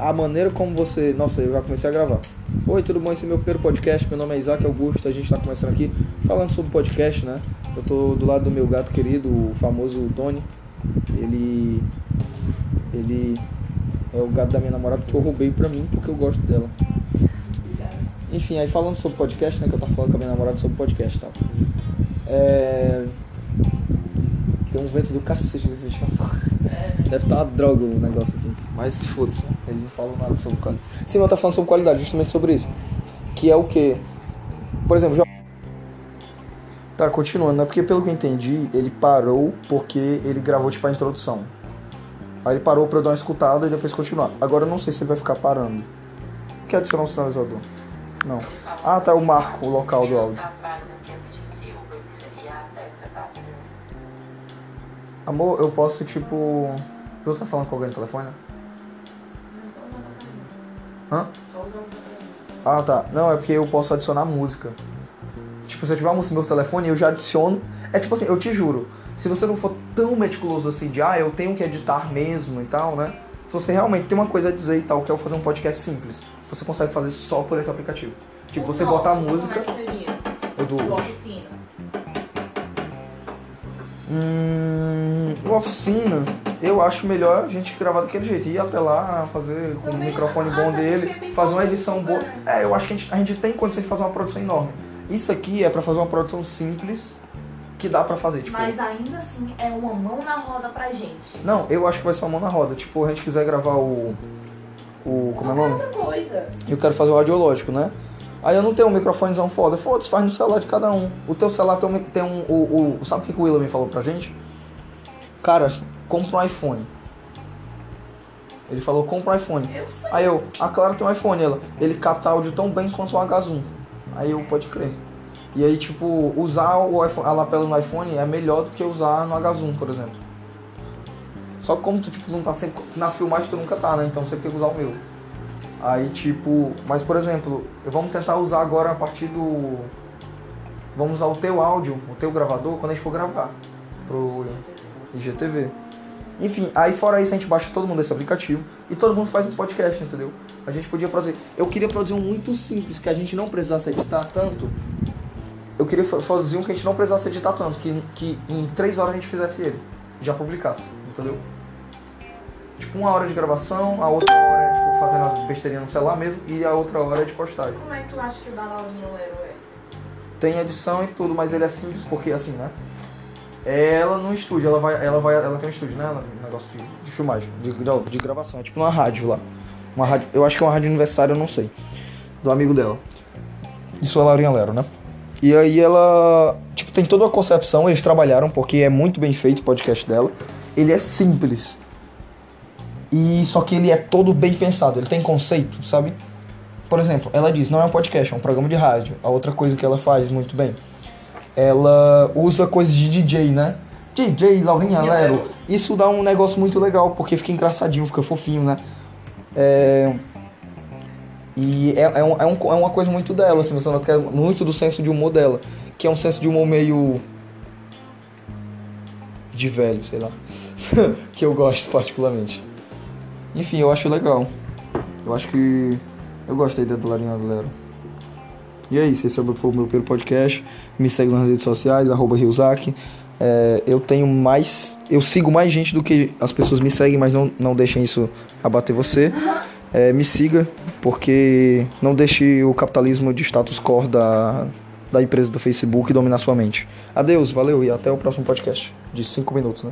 a maneira como você. Nossa, eu já comecei a gravar. Oi, tudo bom? Esse é meu primeiro podcast. Meu nome é Isaac Augusto. A gente tá começando aqui falando sobre podcast, né? Eu tô do lado do meu gato querido, o famoso Tony. Ele. Ele é o gato da minha namorada que eu roubei pra mim porque eu gosto dela. Enfim, aí falando sobre podcast, né? Que eu tava falando com a minha namorada sobre podcast e tal. É. Tem um vento do cacete nesse vídeo. Deve estar uma droga o negócio aqui. Mas foda-se, ele não fala nada sobre qualidade. Sim, eu tô falando sobre qualidade, justamente sobre isso. Que é o que? Por exemplo, já. Tá, continuando, né? Porque pelo que eu entendi, ele parou porque ele gravou tipo a introdução. Aí ele parou pra eu dar uma escutada e depois continuar. Agora eu não sei se ele vai ficar parando. Quer adicionar um sinalizador? Não. Ah, tá, o marco, o local do áudio. Amor, eu posso tipo. Tu tá falando com alguém no telefone? Hã? Ah, tá. Não, é porque eu posso adicionar música. Tipo, se eu tiver música no meu telefone, eu já adiciono. É tipo assim, eu te juro. Se você não for tão meticuloso assim de, ah, eu tenho que editar mesmo e tal, né? Se você realmente tem uma coisa a dizer e tal, que é fazer um podcast simples, você consegue fazer só por esse aplicativo. Tipo, você botar a música. O do oficina. Hum, o oficina, eu acho melhor a gente gravar daquele jeito. Ir até lá, fazer com o microfone bom dele, fazer uma edição boa. É, eu acho que a gente, a gente tem condição de fazer uma produção enorme. Isso aqui é pra fazer uma produção simples que dá pra fazer, tipo. Mas ainda assim é uma mão na roda pra gente. Não, eu acho que vai ser uma mão na roda. Tipo, a gente quiser gravar o. O. Como é o nome? Outra coisa. Eu quero fazer o audiológico, né? Aí eu não tenho um microfonezão foda. Foda-se, faz no celular de cada um. O teu celular tem um. Tem um o, o, sabe o que o William falou pra gente? Cara, compra um iPhone. Ele falou, compra um iPhone. Eu. Aí eu, ah, claro que é um iPhone. Ela, ele capta áudio tão bem quanto um H1. Aí eu, pode crer. E aí, tipo, usar o iPhone, a lapela no iPhone é melhor do que usar no H1, por exemplo. Só que como tu, tipo, não tá sempre... Nas filmagens tu nunca tá, né? Então você tem que usar o meu. Aí, tipo... Mas, por exemplo, vamos tentar usar agora a partir do... Vamos usar o teu áudio, o teu gravador, quando a gente for gravar. Pro IGTV. Enfim, aí fora isso a gente baixa todo mundo esse aplicativo e todo mundo faz um podcast, entendeu? A gente podia produzir. Eu queria produzir um muito simples, que a gente não precisasse editar tanto. Eu queria produzir um que a gente não precisasse editar tanto, que, que em três horas a gente fizesse ele. Já publicasse, entendeu? Tipo, uma hora de gravação, a outra hora é tipo, fazendo as besteirinhas no celular mesmo, e a outra hora é de postagem. Como é que tu acha que o Lero é? Tem edição e tudo, mas ele é simples porque assim, né? Ela no estúdio, ela vai, ela vai, ela tem um estúdio, né? Um negócio de, de filmagem, de, de gravação, é tipo uma rádio lá. Uma rádio, eu acho que é uma rádio universitária, eu não sei. Do amigo dela. Isso é Laurinha Lero, né? E aí ela, tipo, tem toda a concepção, eles trabalharam porque é muito bem feito o podcast dela. Ele é simples. E só que ele é todo bem pensado, ele tem conceito, sabe? Por exemplo, ela diz, não é um podcast, é um programa de rádio. A outra coisa que ela faz muito bem, ela usa coisas de DJ, né? DJ, Laurinha Lero. Isso dá um negócio muito legal, porque fica engraçadinho, fica fofinho, né? É... E é, é, um, é, um, é uma coisa muito dela, assim, você nota é muito do senso de humor dela. Que é um senso de humor meio. de velho, sei lá. que eu gosto particularmente. Enfim, eu acho legal. Eu acho que. Eu gostei da Laurinha Lero. E é isso, esse é o meu- foi primeiro podcast. Me segue nas redes sociais, arroba. É, eu tenho mais. Eu sigo mais gente do que as pessoas me seguem, mas não, não deixem isso abater você. É, me siga, porque não deixe o capitalismo de status quo da, da empresa do Facebook dominar sua mente. Adeus, valeu e até o próximo podcast. De 5 minutos, né?